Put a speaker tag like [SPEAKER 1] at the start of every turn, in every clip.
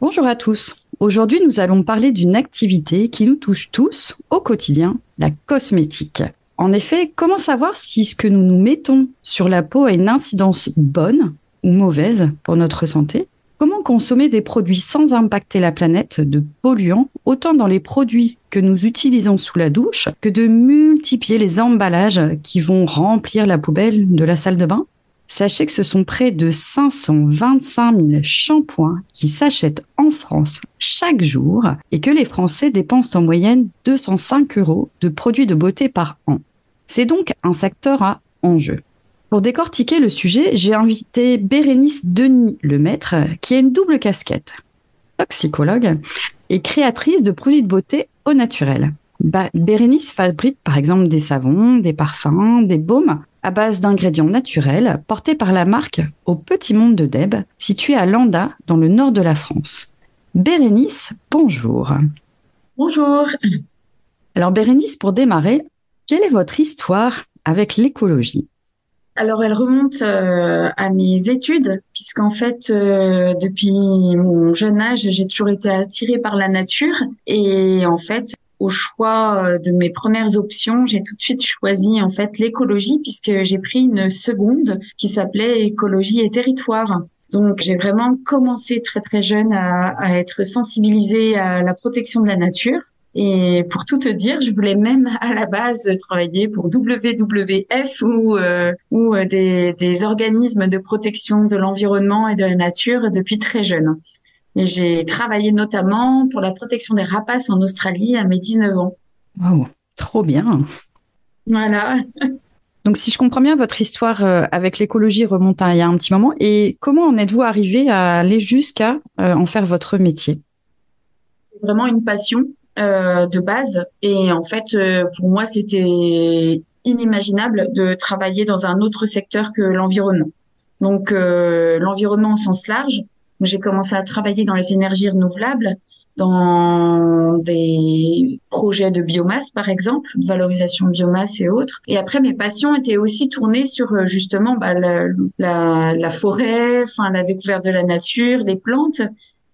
[SPEAKER 1] Bonjour à tous. Aujourd'hui, nous allons parler d'une activité qui nous touche tous au quotidien, la cosmétique. En effet, comment savoir si ce que nous nous mettons sur la peau a une incidence bonne ou mauvaise pour notre santé? Comment consommer des produits sans impacter la planète de polluants, autant dans les produits que nous utilisons sous la douche que de multiplier les emballages qui vont remplir la poubelle de la salle de bain? Sachez que ce sont près de 525 000 shampoings qui s'achètent en France chaque jour et que les Français dépensent en moyenne 205 euros de produits de beauté par an. C'est donc un secteur à enjeu. Pour décortiquer le sujet, j'ai invité Bérénice Denis Lemaître, qui a une double casquette, toxicologue et créatrice de produits de beauté au naturel. Bah, Bérénice fabrique par exemple des savons, des parfums, des baumes à base d'ingrédients naturels portés par la marque Au Petit Monde de Deb, située à Landa, dans le nord de la France. Bérénice, bonjour.
[SPEAKER 2] Bonjour.
[SPEAKER 1] Alors Bérénice, pour démarrer, quelle est votre histoire avec l'écologie?
[SPEAKER 2] Alors, elle remonte euh, à mes études, puisqu'en fait, euh, depuis mon jeune âge, j'ai toujours été attirée par la nature. Et en fait, au choix euh, de mes premières options, j'ai tout de suite choisi en fait l'écologie puisque j'ai pris une seconde qui s'appelait écologie et territoire. Donc j'ai vraiment commencé très très jeune à, être sensibilisée à la protection de la nature. Et pour tout te dire, je voulais même à la base travailler pour WWF ou, euh, ou euh, des, des organismes de protection de l'environnement et de la nature depuis très jeune. Et j'ai travaillé notamment pour la protection des rapaces en Australie à mes 19 ans.
[SPEAKER 1] Wow, trop bien.
[SPEAKER 2] Voilà.
[SPEAKER 1] Donc, si je comprends bien, votre histoire euh, avec l'écologie remonte à il y a un petit moment. Et comment en êtes-vous arrivé à aller jusqu'à euh, en faire votre métier?
[SPEAKER 2] C'est vraiment une passion euh, de base. Et en fait, pour moi, c'était inimaginable de travailler dans un autre secteur que l'environnement. Donc, euh, l'environnement au sens large, j'ai commencé à travailler dans les énergies renouvelables, dans des projets de biomasse, par exemple, de valorisation de biomasse et autres. Et après, mes passions étaient aussi tournées sur euh, justement bah, la, la, forêt, enfin la découverte de la nature, les plantes.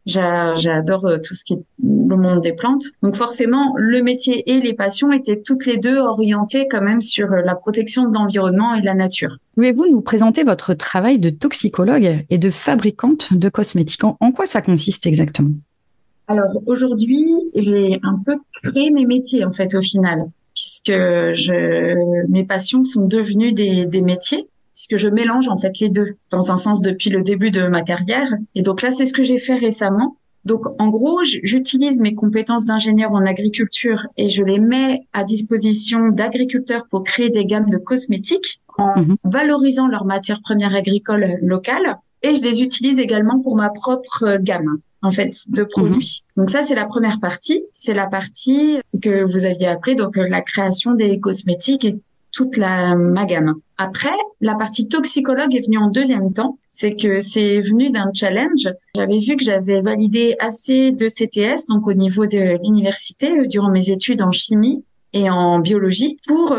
[SPEAKER 2] J'adore euh, tout ce qui est le monde des plantes. Donc forcément, le métier et les passions étaient toutes les deux orientées quand même sur euh, la protection de l'environnement et de la nature.
[SPEAKER 1] Pouvez-vous nous présenter votre travail de toxicologue et de fabricante de cosmétiques? En quoi ça consiste exactement?
[SPEAKER 2] Alors aujourd'hui, j'ai un peu créé mes métiers en fait au final, puisque je, mes passions sont devenues des, des métiers puisque je mélange en fait les deux dans un sens depuis le début de ma carrière. Et donc là, c'est ce que j'ai fait récemment. Donc en gros, j'utilise mes compétences d'ingénieur en agriculture et je les mets à disposition d'agriculteurs pour créer des gammes de cosmétiques en mmh. valorisant leurs matières premières agricoles locales et je les utilise également pour ma propre gamme en fait de produits. Mmh. Donc ça c'est la première partie, c'est la partie que vous aviez appelée donc la création des cosmétiques toute la ma gamme. Après, la partie toxicologue est venue en deuxième temps. C'est que c'est venu d'un challenge. J'avais vu que j'avais validé assez de CTS, donc au niveau de l'université, euh, durant mes études en chimie et en biologie, pour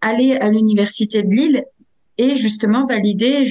[SPEAKER 2] aller à l'université de Lille et justement valider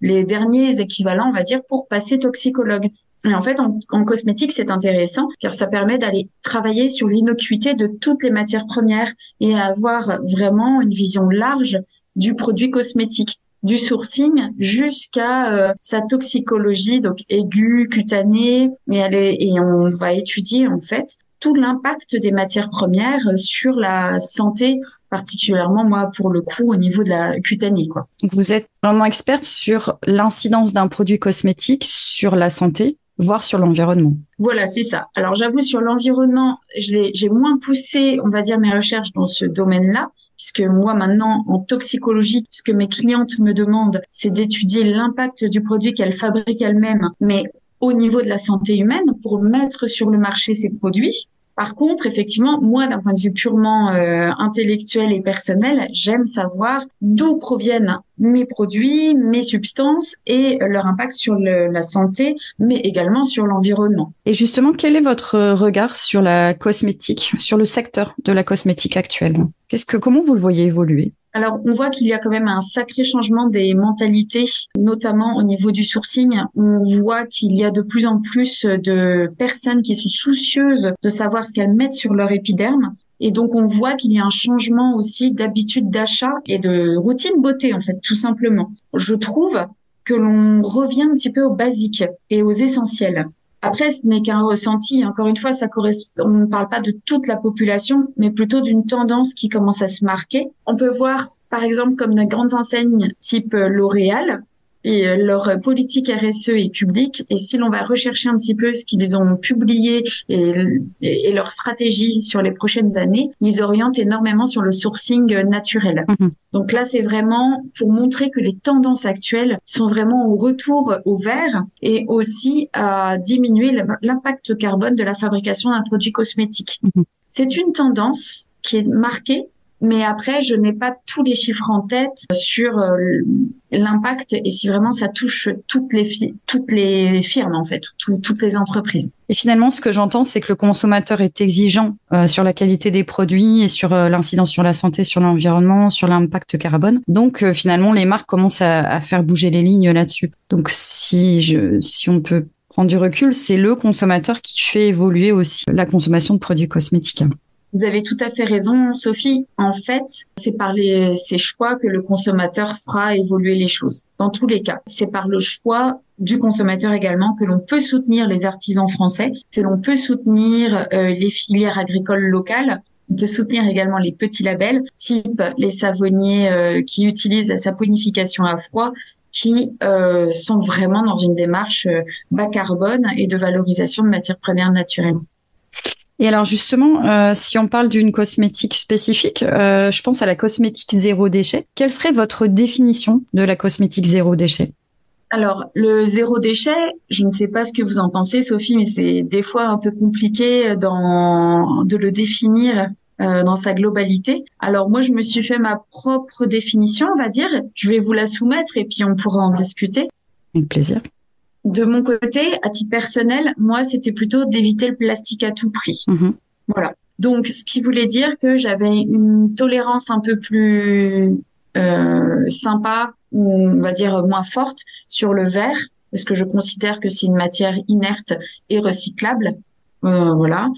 [SPEAKER 2] les derniers équivalents, on va dire, pour passer toxicologue. Et en fait, en, cosmétique, c'est intéressant car ça permet d'aller travailler sur l'innocuité de toutes les matières premières et avoir vraiment une vision large du produit cosmétique du sourcing jusqu'à euh, sa toxicologie donc aiguë, cutanée, est, et on va étudier en fait tout l'impact des matières premières sur la santé, particulièrement moi pour le coup au niveau de la cutanée. Quoi.
[SPEAKER 1] Vous êtes vraiment experte sur l'incidence d'un produit cosmétique sur la santé voire sur l'environnement.
[SPEAKER 2] Voilà, c'est ça. Alors j'avoue, sur l'environnement, j'ai moins poussé, on va dire, mes recherches dans ce domaine-là, puisque moi maintenant, en toxicologie, ce que mes clientes me demandent, c'est d'étudier l'impact du produit qu'elles fabriquent elles-mêmes, mais au niveau de la santé humaine, pour mettre sur le marché ces produits. Par contre, effectivement, moi, d'un point de vue purement euh, intellectuel et personnel, j'aime savoir d'où proviennent mes produits, mes substances et leur impact sur la santé, mais également sur l'environnement.
[SPEAKER 1] Et justement, quel est votre regard sur la cosmétique, sur le secteur de la cosmétique actuellement? Comment vous le voyez évoluer?
[SPEAKER 2] Alors, on voit qu'il y a quand même un sacré changement des mentalités, notamment au niveau du sourcing. On voit qu'il y a de plus en plus de personnes qui sont soucieuses de savoir ce qu'elles mettent sur leur épiderme. Et donc, on voit qu'il y a un changement aussi d'habitude d'achat et de routine beauté, en fait, tout simplement. Je trouve que l'on revient un petit peu aux basiques et aux essentiels. Après, ce n'est qu'un ressenti. Encore une fois, ça correspond. On ne parle pas de toute la population, mais plutôt d'une tendance qui commence à se marquer. On peut voir, par exemple, comme des grandes enseignes type L'Oréal, et euh, leur politique RSE est publique. Et si l'on va rechercher un petit peu ce qu'ils ont publié et, et, leur stratégie sur les prochaines années, ils orientent énormément sur le sourcing naturel. Mhm. Donc là, c'est vraiment pour montrer que les tendances actuelles sont vraiment au retour au vert et aussi à diminuer l'impact carbone de la fabrication d'un produit cosmétique. Mhm. C'est une tendance qui est marquée mais après, je n'ai pas tous les chiffres en tête sur euh, l'impact et si vraiment ça touche toutes les toutes les firmes en fait, toutes les entreprises.
[SPEAKER 1] Et finalement, ce que j'entends, c'est que le consommateur est exigeant euh, sur la qualité des produits et sur euh, l'incidence sur la santé, sur l'environnement, sur l'impact carbone. Donc finalement, les marques commencent à, à faire bouger les lignes là-dessus. Donc si je si on peut prendre du recul, c'est le consommateur qui fait évoluer aussi la consommation de produits cosmétiques.
[SPEAKER 2] Vous avez tout à fait raison, Sophie. En fait, c'est par les, ces choix que le consommateur fera évoluer les choses. Dans tous les cas, c'est par le choix du consommateur également que l'on peut soutenir les artisans français, que l'on peut soutenir euh, les filières agricoles locales. On peut soutenir également les petits labels, type les savonniers euh, qui utilisent la saponification à froid, qui euh, sont vraiment dans une démarche bas carbone et de valorisation de matières premières naturelles.
[SPEAKER 1] Et alors justement, euh, si on parle d'une cosmétique spécifique, euh, je pense à la cosmétique zéro déchet. Quelle serait votre définition de la cosmétique zéro déchet?
[SPEAKER 2] Alors, le zéro déchet, je ne sais pas ce que vous en pensez, Sophie, mais c'est des fois un peu compliqué dans, de le définir euh, dans sa globalité. Alors, moi, je me suis fait ma propre définition, on va dire. Je vais vous la soumettre et puis on pourra en discuter.
[SPEAKER 1] Avec plaisir.
[SPEAKER 2] De mon côté, à titre personnel, moi, c'était plutôt d'éviter le plastique à tout prix. Mhm. Voilà. Donc, ce qui voulait dire que j'avais une tolérance un peu plus euh, sympa ou on va dire moins forte sur le verre, parce que je considère que c'est une matière inerte et recyclable. Euh, voilà.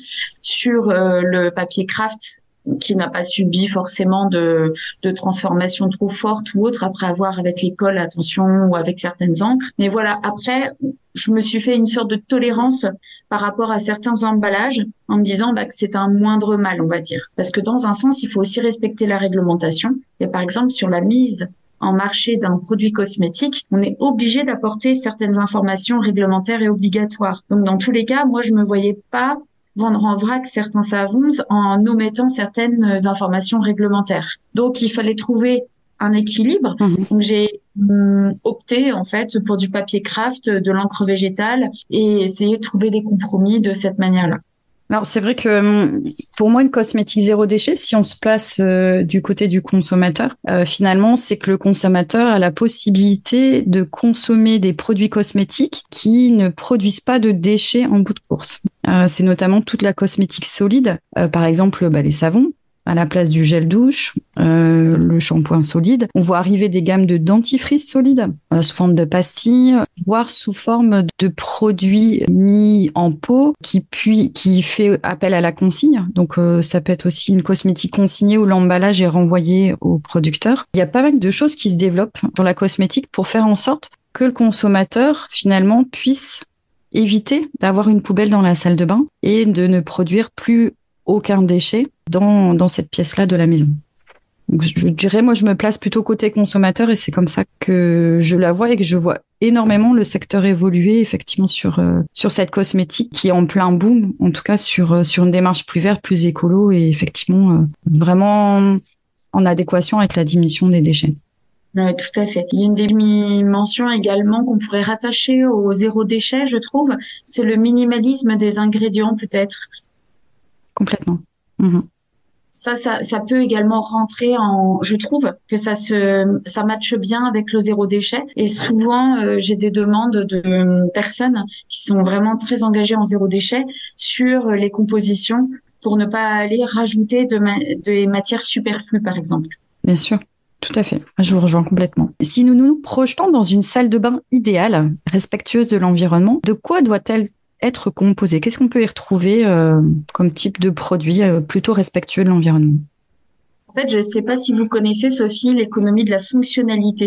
[SPEAKER 2] Sur euh, le papier craft, qui n'a pas subi forcément de, de transformation trop forte ou autre après avoir avec l'école attention ou avec certaines encres. Mais voilà, après, je me suis fait une sorte de tolérance par rapport à certains emballages en me disant bah, que c'est un moindre mal, on va dire. Parce que dans un sens, il faut aussi respecter la réglementation. Et par exemple, sur la mise en marché d'un produit cosmétique, on est obligé d'apporter certaines informations réglementaires et obligatoires. Donc dans tous les cas, moi je me voyais pas vendre en vrac certains savons en omettant certaines informations réglementaires. Donc il fallait trouver un équilibre. Mhm. Donc j'ai hum, opté en fait pour du papier craft, de l'encre végétale et essayer de trouver des compromis de cette manière-là.
[SPEAKER 1] Alors c'est vrai que hum, pour moi une cosmétique zéro déchet, si on se place euh, du côté du consommateur, euh, finalement c'est que le consommateur a la possibilité de consommer des produits cosmétiques qui ne produisent pas de déchets en bout de course. Euh, c'est notamment toute la cosmétique solide, par exemple bah, les savons, à la place du gel douche, euh, le shampoing solide. On voit arriver des gammes de dentifrice solides euh, sous forme de pastilles, voire sous forme de produits mis en pot qui puis qui fait appel à la consigne. Donc euh, ça peut être aussi une cosmétique consignée où l'emballage est renvoyé au producteur. Il y a pas mal de choses qui se développent dans la cosmétique pour faire en sorte que le consommateur finalement puisse éviter d'avoir une poubelle dans la salle de bain et de ne produire plus aucun déchet dans, dans cette pièce-là de la maison. Donc, je dirais, moi, je me place plutôt côté consommateur et c'est comme ça que je la vois et que je vois énormément le secteur évoluer effectivement sur euh, sur cette cosmétique qui est en plein boom, en tout cas sur euh, sur une démarche plus verte, plus écolo et effectivement euh, vraiment en adéquation avec la diminution des déchets.
[SPEAKER 2] Oui, tout à fait. Il y a une dimension également qu'on pourrait rattacher au zéro déchet, je trouve, c'est le minimalisme des ingrédients peut-être.
[SPEAKER 1] Complètement. Mmh
[SPEAKER 2] ça, ça, ça peut également rentrer en. Je trouve que ça se, ça matche bien avec le zéro déchet. Et souvent, euh, j'ai des demandes de personnes qui sont vraiment très engagées en zéro déchet sur les compositions pour ne pas aller rajouter de des matières superflues, par exemple.
[SPEAKER 1] Bien sûr. Tout à fait, je vous rejoins complètement. Si nous nous projetons dans une salle de bain idéale, respectueuse de l'environnement, de quoi doit-elle être composé Qu'est-ce qu'on peut y retrouver euh, comme type de produit euh, plutôt respectueux de l'environnement?
[SPEAKER 2] En fait, je ne sais pas si vous connaissez, Sophie, l'économie de la fonctionnalité.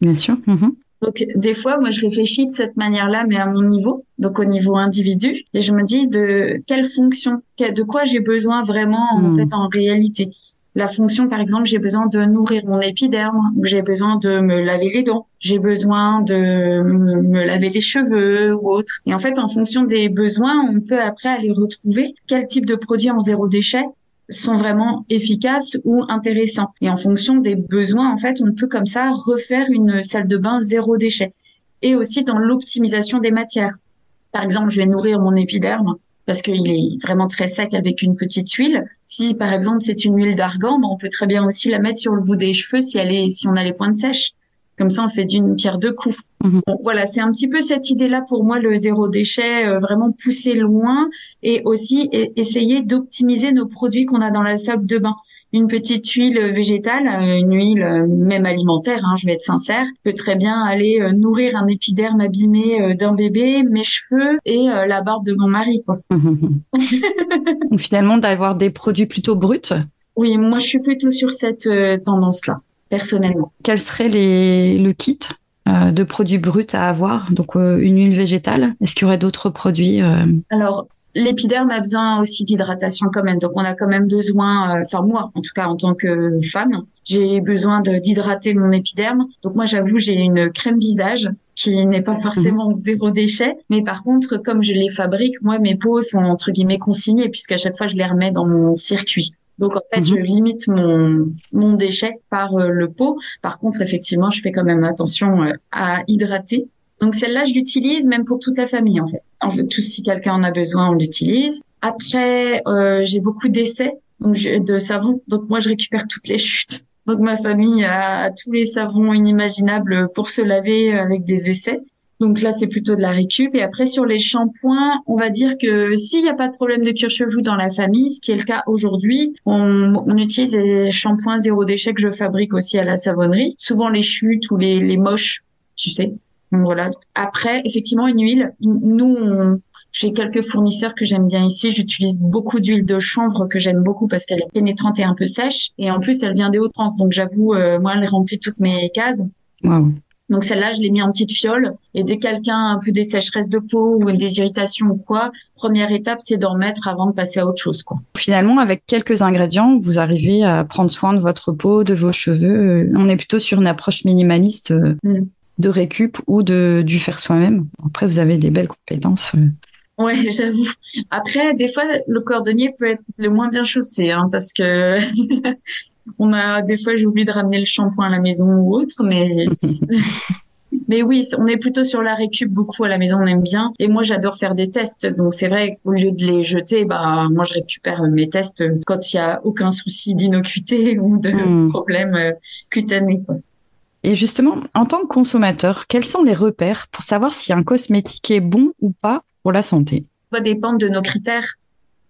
[SPEAKER 1] Bien sûr. Mhm.
[SPEAKER 2] Donc des fois, moi, je réfléchis de cette manière-là, mais à mon niveau, donc au niveau individu, et je me dis de quelle fonction, de quoi j'ai besoin vraiment en mhm. fait en réalité la fonction, par exemple, j'ai besoin de nourrir mon épiderme, j'ai besoin de me laver les dents, j'ai besoin de me laver les cheveux ou autre. Et en fait, en fonction des besoins, on peut après aller retrouver quel type de produits en zéro déchet sont vraiment efficaces ou intéressants. Et en fonction des besoins, en fait, on peut comme ça refaire une salle de bain zéro déchet. Et aussi dans l'optimisation des matières. Par exemple, je vais nourrir mon épiderme parce qu'il est vraiment très sec avec une petite huile. Si par exemple c'est une huile d'argan, ben, on peut très bien aussi la mettre sur le bout des cheveux si elle est, si on a les pointes sèches. Comme ça, on fait d'une pierre deux coups. Mhm. voilà, c'est un petit peu cette idée-là pour moi, le zéro déchet, euh, vraiment pousser loin et aussi essayer d'optimiser nos produits qu'on a dans la salle de bain une petite huile végétale, euh, une huile euh, même alimentaire, hein, je vais être sincère, peut très bien aller euh, nourrir un épiderme abîmé d'un bébé, mes cheveux et la barbe de mon mari. Quoi.
[SPEAKER 1] Donc finalement, d'avoir des produits plutôt bruts.
[SPEAKER 2] Oui, moi je suis plutôt sur cette tendance-là, personnellement.
[SPEAKER 1] Quel serait les, le kit de produits bruts à avoir? Donc une huile végétale. Est-ce qu'il y aurait d'autres produits
[SPEAKER 2] Alors l'épiderme a besoin aussi d'hydratation quand même. Donc on a quand même besoin, euh, enfin moi en tout cas en tant que femme, j'ai besoin d'hydrater mon épiderme. Donc moi j'avoue j'ai une crème visage qui n'est pas forcément mhm. zéro déchet, mais par contre comme je les fabrique, moi mes peaux sont entre guillemets consignées puisqu'à chaque fois je les remets dans mon circuit. Donc en fait, je mhm. limite mon mon déchet par euh, le pot. Par contre, effectivement, je fais quand même attention euh, à hydrater donc celle-là, je l'utilise même pour toute la famille en fait. En fait, tout si quelqu'un en a besoin, on l'utilise. Après, euh, j'ai beaucoup d'essais de savon. Donc moi, je récupère toutes les chutes. Donc ma famille a, tous les savons inimaginables pour se laver avec des essais. Donc là, c'est plutôt de la récup. Et après, sur les shampoings, on va dire que s'il n'y a pas de problème de cuir chevelu dans la famille, ce qui est le cas aujourd'hui, on, utilise des shampoings zéro déchet que je fabrique aussi à la savonnerie. Souvent les chutes ou les, les moches, tu sais, voilà. Après, effectivement, une huile. Nous, j'ai quelques fournisseurs que j'aime bien ici. J'utilise beaucoup d'huile de chanvre que j'aime beaucoup parce qu'elle est pénétrante et un peu sèche. Et en plus, elle vient des Hauts-de-France. Donc, j'avoue, euh, moi, elle remplit toutes mes cases. Donc celle-là, je l'ai mis en petite fiole. Et dès quelqu'un a un peu des sécheresses de peau ou des irritations ou quoi, première étape, c'est d'en mettre avant de passer à autre chose. Quoi.
[SPEAKER 1] Finalement, avec quelques ingrédients, vous arrivez à prendre soin de votre peau, de vos cheveux. On est plutôt sur une approche minimaliste. Euh, mm de récup ou de du faire soi-même. Après, vous avez des belles compétences. Euh.
[SPEAKER 2] Ouais, j'avoue. Après, des fois, le cordonnier peut être le moins bien chaussé, hein, parce que on a des fois j'ai oublié de ramener le shampoing à la maison ou autre, mais mais oui, on est plutôt sur la récup beaucoup à la maison, on aime bien. Et moi, j'adore faire des tests, donc c'est vrai qu'au lieu de les jeter, bah moi je récupère mes tests quand il y a aucun souci d'innocuité ou de hmm. problème euh, cutané. Quoi.
[SPEAKER 1] Et justement, en tant que consommateur, quels sont les repères pour savoir si un cosmétique est bon ou pas pour la santé?
[SPEAKER 2] Ça va dépendre de nos critères.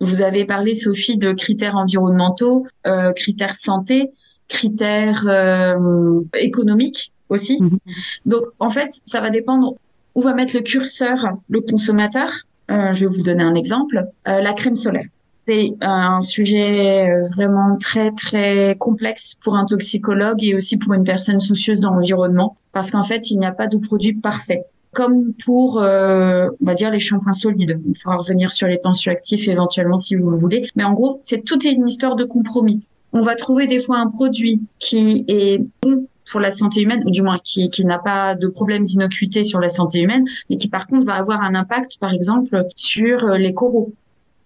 [SPEAKER 2] Vous avez parlé, Sophie, de critères environnementaux, euh, critères santé, critères euh, économiques aussi. Mhm. Donc, en fait, ça va dépendre où va mettre le curseur le consommateur. Euh, je vais vous donner un exemple. La crème solaire c'est un sujet euh, vraiment très très complexe pour un toxicologue et aussi pour une personne soucieuse de l'environnement parce qu'en fait il n'y a pas de produit parfait. comme pour, euh, on va dire, les shampoings solides. Il faudra revenir sur les tensioactifs éventuellement si vous le voulez. Mais en gros, c'est toute une histoire de compromis. On va trouver des fois un produit qui est bon pour la santé humaine, ou du moins qui, qui n'a pas de problème d'innocuité sur la santé humaine, mais qui par contre va avoir un impact, par exemple, sur les coraux.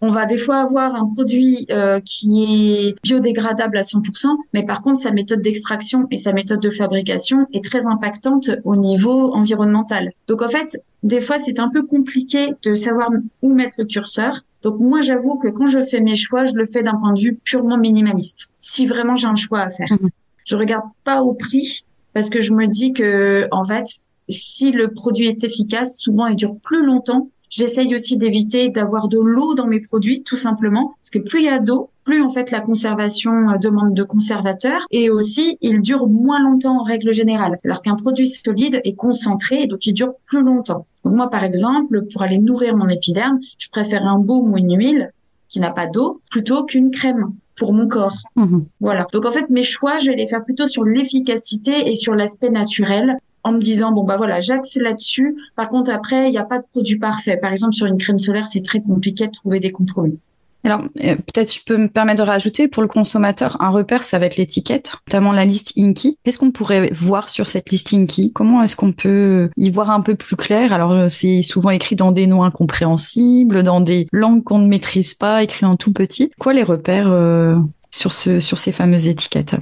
[SPEAKER 2] On va des fois avoir un produit euh, qui est biodégradable à 100%, mais par contre sa méthode d'extraction et sa méthode de fabrication est très impactante au niveau environnemental. Donc en fait, des fois c'est un peu compliqué de savoir où mettre le curseur. Donc moi j'avoue que quand je fais mes choix, je le fais d'un point de vue purement minimaliste. Si vraiment j'ai un choix à faire, mmh. je regarde pas au prix parce que je me dis que en fait si le produit est efficace, souvent il dure plus longtemps J'essaye aussi d'éviter d'avoir de l'eau dans mes produits, tout simplement, parce que plus il y a d'eau, plus en fait la conservation euh, demande de conservateur et aussi il dure moins longtemps en règle générale. Alors qu'un produit solide est concentré donc il dure plus longtemps. Donc moi par exemple, pour aller nourrir mon épiderme, je préfère un baume ou une huile qui n'a pas d'eau plutôt qu'une crème pour mon corps. Mmh. Voilà. Donc en fait mes choix, je vais les faire plutôt sur l'efficacité et sur l'aspect naturel en me disant bon bah voilà j'axe là-dessus. Par contre après il n'y a pas de produit parfait. Par exemple sur une crème solaire c'est très compliqué de trouver des compromis.
[SPEAKER 1] Alors, euh, peut-être je peux me permettre de rajouter pour le consommateur un repère, ça va être l'étiquette, notamment la liste Inky. Qu'est-ce qu'on pourrait voir sur cette liste Inky? Comment est-ce qu'on peut y voir un peu plus clair? Alors, euh, c'est souvent écrit dans des noms incompréhensibles, dans des langues qu'on ne maîtrise pas, écrit en tout petit. Quoi les repères euh, sur, ce, sur ces fameuses étiquettes?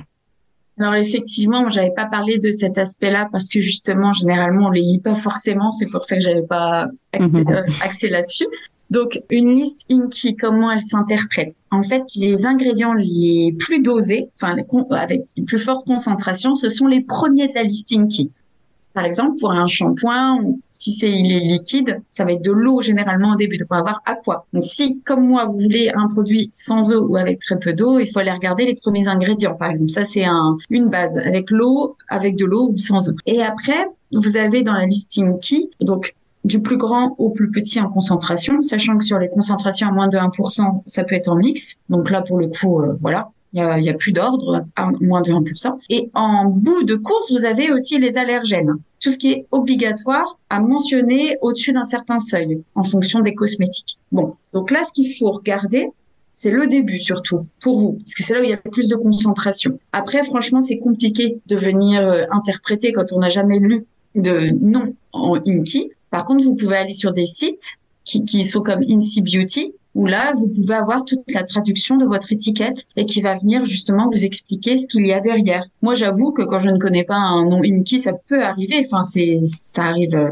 [SPEAKER 2] Alors effectivement, j'avais pas parlé de cet aspect-là parce que justement, généralement, on les lit pas forcément. C'est pour ça que j'avais pas mhm. euh, axé, là-dessus. Donc, une liste Inky, comment elle s'interprète En fait, les ingrédients les plus dosés, enfin avec une plus forte concentration, ce sont les premiers de la liste Inky. Par exemple, pour un shampoing, si c'est il est liquide, ça va être de l'eau généralement au début. Donc on va voir à quoi. Donc si, comme moi, vous voulez un produit sans eau ou avec très peu d'eau, il faut aller regarder les premiers ingrédients. Par exemple, ça c'est un, une base avec l'eau, avec de l'eau ou sans eau. Et après, vous avez dans la listing key, donc du plus grand au plus petit en concentration, sachant que sur les concentrations à moins de 1%, ça peut être en mix. Donc là, pour le coup, euh, voilà, il y a, y a, plus d'ordre, moins de 1%. Et en bout de course, vous avez aussi les allergènes. Tout ce qui est obligatoire à mentionner au-dessus d'un certain seuil en fonction des cosmétiques. Bon, donc là, ce qu'il faut regarder, c'est le début surtout pour vous, parce que c'est là où il y a plus de concentration. Après, franchement, c'est compliqué de venir euh, interpréter quand on n'a jamais lu de nom en Inky. Par contre, vous pouvez aller sur des sites qui, qui sont comme Incy Beauty où là, vous pouvez avoir toute la traduction de votre étiquette et qui va venir justement vous expliquer ce qu'il y a derrière. Moi, j'avoue que quand je ne connais pas un nom Inky, ça peut arriver. Enfin, c'est, ça arrive euh,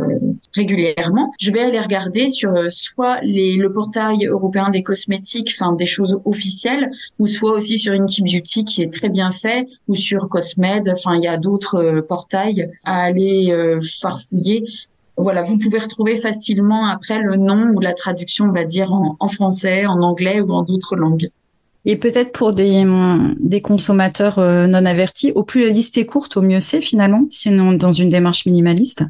[SPEAKER 2] régulièrement. Je vais aller regarder sur euh, soit les, le portail européen des cosmétiques, enfin des choses officielles, ou soit aussi sur Inky Beauty qui est très bien fait, ou sur Cosmed. Enfin, il y a d'autres euh, portails à aller farfouiller voilà, vous pouvez retrouver facilement après le nom ou la traduction, on va dire, en, français, en anglais ou en d'autres langues.
[SPEAKER 1] Et peut-être pour des, des consommateurs euh, non avertis, au plus la liste est courte, au mieux c'est finalement, sinon dans une démarche minimaliste?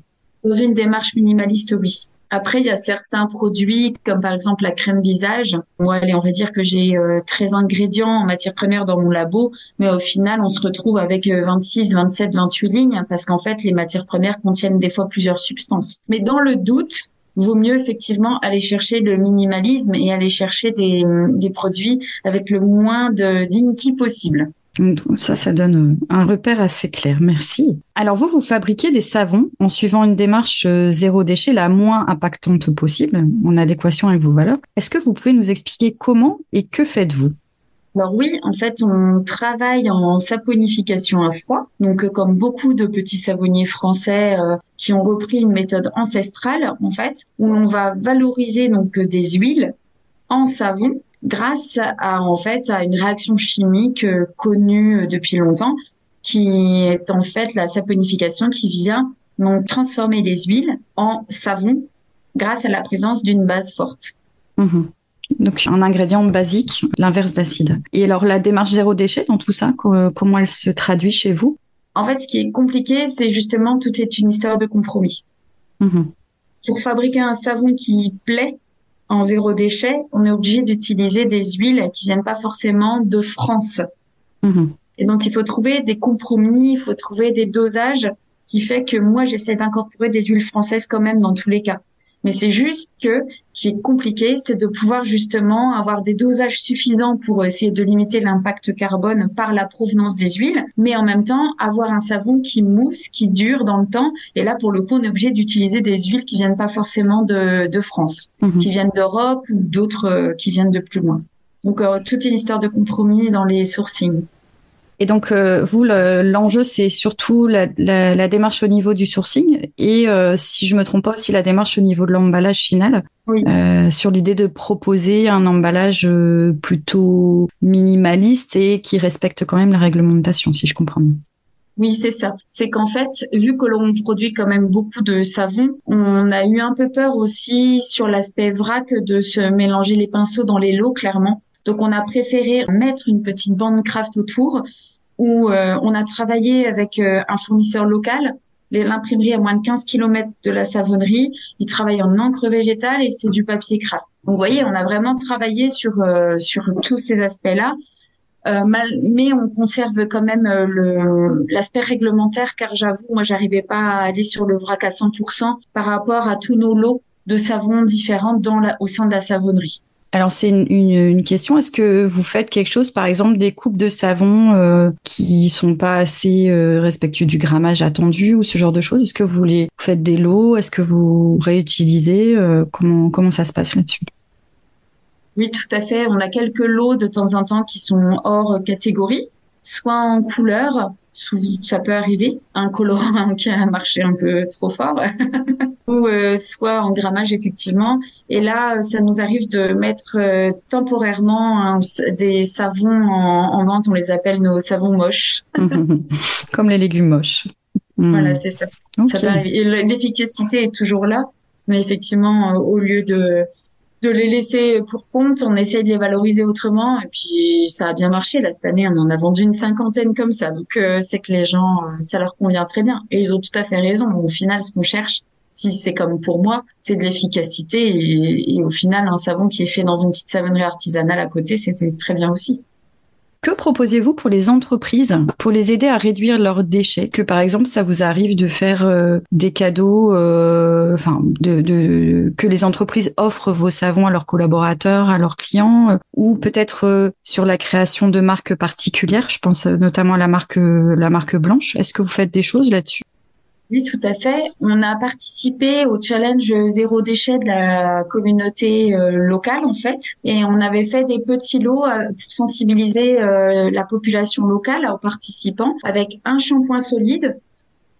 [SPEAKER 2] Dans une démarche minimaliste, oui. Après, il y a certains produits, comme par exemple la crème visage. Moi, allez, on va dire que j'ai 13 euh, ingrédients en matière première dans mon labo, mais au final, on se retrouve avec 26, 27, 28 lignes, parce qu'en fait, les matières premières contiennent des fois plusieurs substances. Mais dans le doute, vaut mieux effectivement aller chercher le minimalisme et aller chercher des, des produits avec le moins de d'inki possible.
[SPEAKER 1] Ça, ça donne euh, un repère assez clair. Merci. Alors vous, vous fabriquez des savons en suivant une démarche euh, zéro déchet la moins impactante possible, en adéquation avec vos valeurs. Est-ce que vous pouvez nous expliquer comment et que faites-vous?
[SPEAKER 2] Alors oui, en fait, on travaille en saponification à froid. Donc, euh, comme beaucoup de petits savonniers français qui ont repris une méthode ancestrale, en fait, où on va valoriser donc des huiles en savon grâce à en fait à une réaction chimique euh, connue euh, depuis longtemps qui est en fait la saponification qui vient donc transformer les huiles en savon grâce à la présence d'une base forte.
[SPEAKER 1] Mhm. Donc un ingrédient basique, l'inverse d'acide. Et alors la démarche zéro déchet dans tout ça, comment elle se traduit chez vous?
[SPEAKER 2] En fait, ce qui est compliqué, c'est justement tout est une histoire de compromis. Mhm. Pour fabriquer un savon qui plaît, en zéro déchet, on est obligé d'utiliser des huiles qui viennent pas forcément de France. Mhm. Et donc, il faut trouver des compromis, il faut trouver des dosages qui fait que moi, j'essaie d'incorporer des huiles françaises quand même dans tous les cas. Mais c'est juste que ce qui est compliqué, c'est de pouvoir justement avoir des dosages suffisants pour essayer de limiter l'impact carbone par la provenance des huiles, mais en même temps avoir un savon qui mousse, qui dure dans le temps. Et là, pour le coup, on est obligé d'utiliser des huiles qui viennent pas forcément de, de France,
[SPEAKER 1] Mhm.
[SPEAKER 2] qui viennent d'Europe ou d'autres euh, qui viennent de plus loin. Donc, euh, toute une histoire de compromis dans les sourcings.
[SPEAKER 1] Et donc, euh, vous, le- l'enjeu, c'est surtout la, la- la démarche au niveau du sourcing et, euh, si je me trompe pas, aussi la démarche au niveau de l'emballage final,
[SPEAKER 2] Oui.
[SPEAKER 1] euh, sur l'idée de proposer un emballage plutôt minimaliste et qui respecte quand même la réglementation, si je comprends bien.
[SPEAKER 2] Oui, c'est ça. C'est qu'en fait, vu que l'on produit quand même beaucoup de savon, on a eu un peu peur aussi sur l'aspect vrac de se mélanger les pinceaux dans les lots, clairement. Donc, on a préféré mettre une petite bande craft autour où euh, on a travaillé avec euh, un fournisseur local. L'imprimerie à moins de 15 km de la savonnerie. Il travaille en encre végétale et c'est du papier craft. Donc, vous voyez, on a vraiment travaillé sur, euh, sur tous ces aspects-là. Mais on conserve quand même l'aspect réglementaire car j'avoue moi j'arrivais pas à aller sur le vrac à 100% par rapport à tous nos lots de savons différents au sein de la savonnerie.
[SPEAKER 1] Alors c'est une, question. Est-ce que vous faites quelque chose, par exemple des coupes de savon euh, qui sont pas assez euh, respectueux du grammage attendu ou ce genre de choses? Est-ce que vous faites des lots? Est-ce que vous réutilisez? Euh, Comment comment ça se passe là-dessus?
[SPEAKER 2] Oui, tout à fait. On a quelques lots de temps en temps qui sont hors catégorie, soit en couleur, ça peut arriver, un colorant qui a marché un peu trop fort, ou euh, soit en grammage effectivement. Et là, ça nous arrive de mettre euh, temporairement un- des savons en, en vente. On les appelle nos savons moches.
[SPEAKER 1] Comme les légumes moches. Hmm.
[SPEAKER 2] Voilà, c'est ça.
[SPEAKER 1] Ok.
[SPEAKER 2] Ça l'efficacité est toujours là, mais effectivement, euh, au lieu de de les laisser pour compte, on essaye de les valoriser autrement. Et puis ça a bien marché là cette année. On en a vendu une cinquantaine comme ça. Donc euh, c'est que les gens, euh, ça leur convient très bien. Et ils ont tout à fait raison. Au final, ce qu'on cherche, si c'est comme pour moi, c'est de l'efficacité. Et, et au final, un savon qui est fait dans une petite savonnerie artisanale à côté, c'est c'est très bien aussi.
[SPEAKER 1] Que proposez-vous pour les entreprises pour les aider à réduire leurs déchets? Que par exemple, ça vous arrive de faire euh, des cadeaux, euh, enfin, de, que les entreprises offrent vos savons à leurs collaborateurs, à leurs clients, euh, ou peut-être sur la création de marques particulières? Je pense notamment à la marque la marque blanche. Est-ce que vous faites des choses là-dessus?
[SPEAKER 2] Oui, tout à fait. On a participé au challenge zéro déchet de la communauté euh, locale, en fait. Et on avait fait des petits lots euh, pour sensibiliser euh, la population locale aux participants avec un shampoing solide,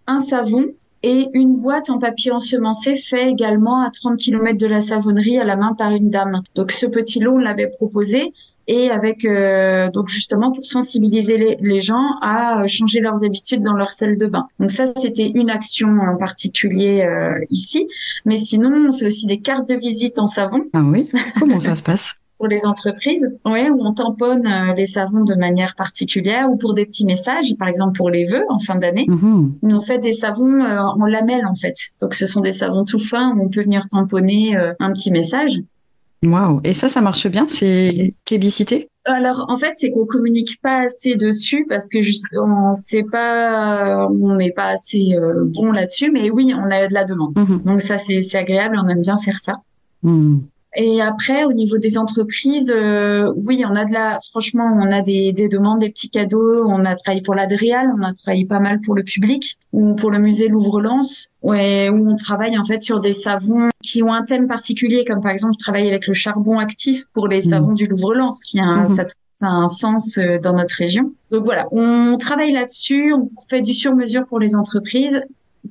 [SPEAKER 2] un savon et une boîte en papier ensemencé fait également à 30 km de la savonnerie à la main par une dame. Donc ce petit lot, on l'avait proposé et avec euh, donc justement pour sensibiliser les, les gens à euh, changer leurs habitudes dans leur salle de bain. Donc ça c'était une action en particulier euh, ici, mais sinon on fait aussi des cartes de visite en savon
[SPEAKER 1] Ah oui? Comment ça se passe?
[SPEAKER 2] Pour les entreprises, ouais, où on tamponne euh, les savons de manière particulière ou pour des petits messages, par exemple pour les vœux en fin d'année.
[SPEAKER 1] Mhm.
[SPEAKER 2] Nous on fait des savons euh, en lamelles en fait. Donc ce sont des savons tout fins où on peut venir tamponner euh, un petit message.
[SPEAKER 1] Waouh Et ça, ça marche bien C'est plébiscité
[SPEAKER 2] Alors en fait, c'est qu'on communique pas assez dessus parce que justement, c'est pas, on n'est pas assez euh, bon là-dessus. Mais oui, on a de la demande.
[SPEAKER 1] Mhm.
[SPEAKER 2] Donc ça, c'est agréable. On aime bien faire ça.
[SPEAKER 1] Mhm.
[SPEAKER 2] Et après, au niveau des entreprises, euh, oui, on a de la, franchement, on a des, des demandes, des petits cadeaux. On a travaillé pour l'Adrial, on a travaillé pas mal pour le public ou pour le musée Louvre-Lens, où on travaille en fait sur des savons qui ont un thème particulier, comme par exemple, travailler avec le charbon actif pour les
[SPEAKER 1] Mhm.
[SPEAKER 2] savons du Louvre-Lens, qui a un, ça, ça a un sens euh, dans notre région. Donc voilà, on travaille là-dessus, on fait du sur-mesure pour les entreprises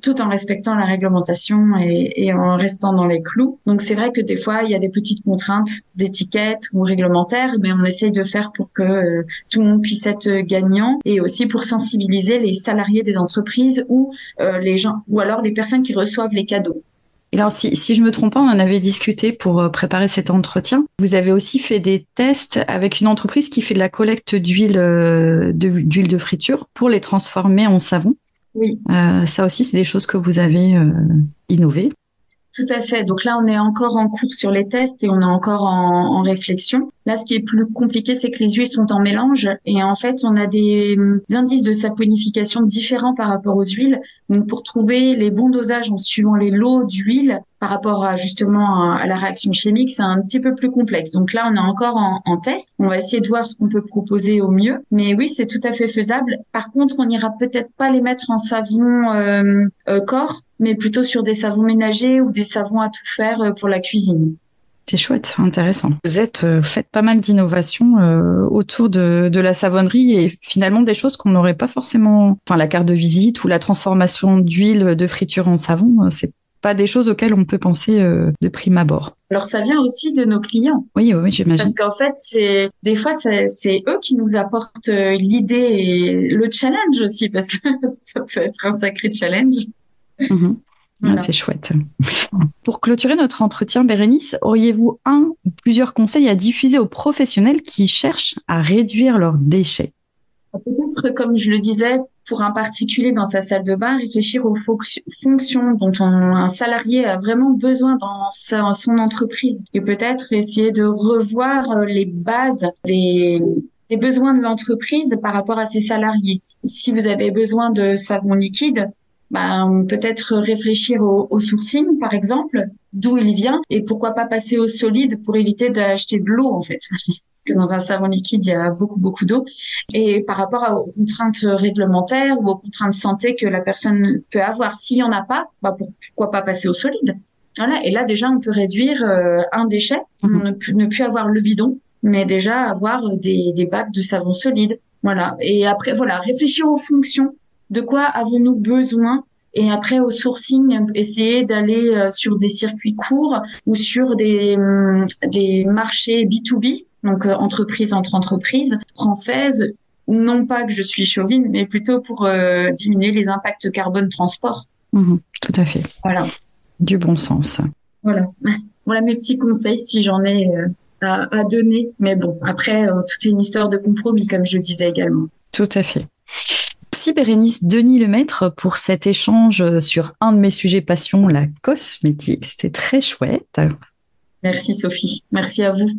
[SPEAKER 2] tout en respectant la réglementation et, en restant dans les clous. Donc c'est vrai que des fois, il y a des petites contraintes d'étiquette ou réglementaires, mais on essaye de faire pour que euh, tout le monde puisse être gagnant et aussi pour sensibiliser les salariés des entreprises ou euh, les gens ou alors les personnes qui reçoivent les cadeaux.
[SPEAKER 1] Et alors, si, je me trompe pas, on en avait discuté pour euh, préparer cet entretien. Vous avez aussi fait des tests avec une entreprise qui fait de la collecte d'huile d'huile de friture pour les transformer en savon.
[SPEAKER 2] Oui.
[SPEAKER 1] Euh, ça aussi, c'est des choses que vous avez euh, innovées.
[SPEAKER 2] Tout à fait. Donc là, on est encore en cours sur les tests et on est encore en, en réflexion. Là, ce qui est plus compliqué, c'est que les huiles sont en mélange et en fait, on a des indices de saponification différents par rapport aux huiles. Donc, pour trouver les bons dosages en suivant les lots d'huile par rapport à justement à la réaction chimique, c'est un petit peu plus complexe. Donc là, on est encore en, test. On va essayer de voir ce qu'on peut proposer au mieux. Mais oui, c'est tout à fait faisable. Par contre, on n'ira peut-être pas les mettre en savon euh, euh, corps, mais plutôt sur des savons ménagers ou des savons à tout faire euh, pour la cuisine.
[SPEAKER 1] C'est chouette, intéressant. Vous êtes euh, faites pas mal d'innovations euh, autour de, de, la savonnerie et finalement des choses qu'on n'aurait pas forcément. Enfin, la carte de visite ou la transformation d'huile de friture en savon, euh, c'est pas des choses auxquelles on peut penser de prime abord.
[SPEAKER 2] Alors ça vient aussi de nos clients.
[SPEAKER 1] Oui, oui, j'imagine.
[SPEAKER 2] Parce qu'en fait, c'est des fois c'est eux qui nous apportent l'idée et le challenge aussi, parce que ça peut être un sacré challenge.
[SPEAKER 1] Ah, c'est chouette. Pour clôturer notre entretien, Bérénice, auriez-vous un ou plusieurs conseils à diffuser aux professionnels qui cherchent à réduire leurs déchets?
[SPEAKER 2] Peut-être, comme je le disais, pour un particulier dans sa salle de bain, réfléchir aux fonctions dont un salarié a vraiment besoin dans son entreprise et peut-être essayer de revoir euh, les bases des, des besoins de l'entreprise par rapport à ses salariés. Si vous avez besoin de savon liquide, ben, peut-être réfléchir au, au, sourcing, par exemple, d'où il vient, et pourquoi pas passer au solide pour éviter d'acheter de l'eau, en fait. Parce que dans un savon liquide, il y a beaucoup, beaucoup d'eau. Et par rapport aux contraintes réglementaires ou aux contraintes santé que la personne peut avoir, s'il y en a pas, bah pourquoi pas passer au solide? Voilà. Et là, déjà, on peut réduire euh, un déchet, mhm. ne, plus, ne plus avoir le bidon, mais déjà avoir des, des bacs de savon solide. Voilà. Et après, voilà, réfléchir aux fonctions de quoi avons-nous besoin? Et après au sourcing essayer d'aller euh, sur des circuits courts ou sur des hum, des marchés B2B donc euh, entreprise entre entreprises françaises non pas que je suis chauvine mais plutôt pour euh, diminuer les impacts carbone transport.
[SPEAKER 1] Mmh tout à fait.
[SPEAKER 2] Voilà.
[SPEAKER 1] Du bon sens.
[SPEAKER 2] Voilà. Voilà mes petits conseils si j'en ai à, à, donner. Mais bon après tout est une histoire de compromis comme je le disais également.
[SPEAKER 1] Tout à fait Merci Bérénice Denis Lemaître pour cet échange sur un de mes sujets passion, la cosmétique. C'était très chouette.
[SPEAKER 2] Merci Sophie. Merci à vous.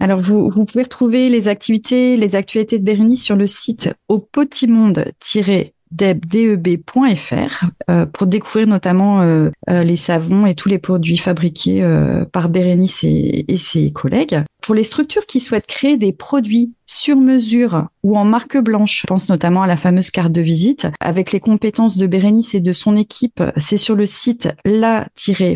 [SPEAKER 1] Alors, vous, vous pouvez retrouver les activités, les actualités de Bérénice sur le site au potimonde deb.fr euh, pour découvrir notamment euh, euh, les savons et tous les produits fabriqués par Bérénice et, ses collègues. Pour les structures qui souhaitent créer des produits sur mesure ou en marque blanche, je pense notamment à la fameuse carte de visite, avec les compétences de Bérénice et de son équipe, c'est sur le site la-fab-bulle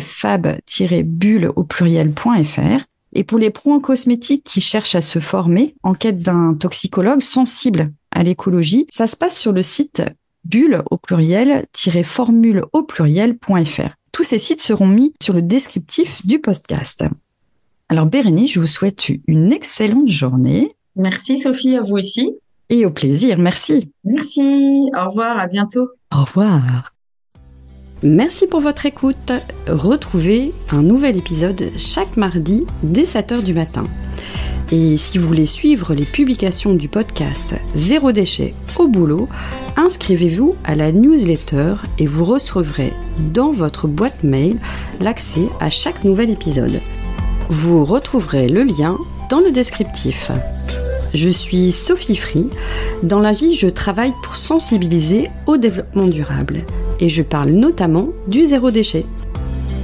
[SPEAKER 1] au pluriel.fr. Et pour les pros en cosmétique qui cherchent à se former en quête d'un toxicologue sensible à l'écologie, ça se passe sur le site bulle au pluriel-formule au pluriel.fr. Tous ces sites seront mis sur le descriptif du podcast. Alors Bérénice, je vous souhaite une excellente journée.
[SPEAKER 2] Merci Sophie, à vous aussi.
[SPEAKER 1] Et au plaisir, merci.
[SPEAKER 2] Merci, au revoir, à bientôt.
[SPEAKER 1] Au revoir. Merci pour votre écoute. Retrouvez un nouvel épisode chaque mardi dès 7h du matin. Et si vous voulez suivre les publications du podcast Zéro déchet au boulot, inscrivez-vous à la newsletter et vous recevrez dans votre boîte mail l'accès à chaque nouvel épisode. Vous retrouverez le lien dans le descriptif. Je suis Sophie Free. Dans la vie, je travaille pour sensibiliser au développement durable et je parle notamment du zéro déchet.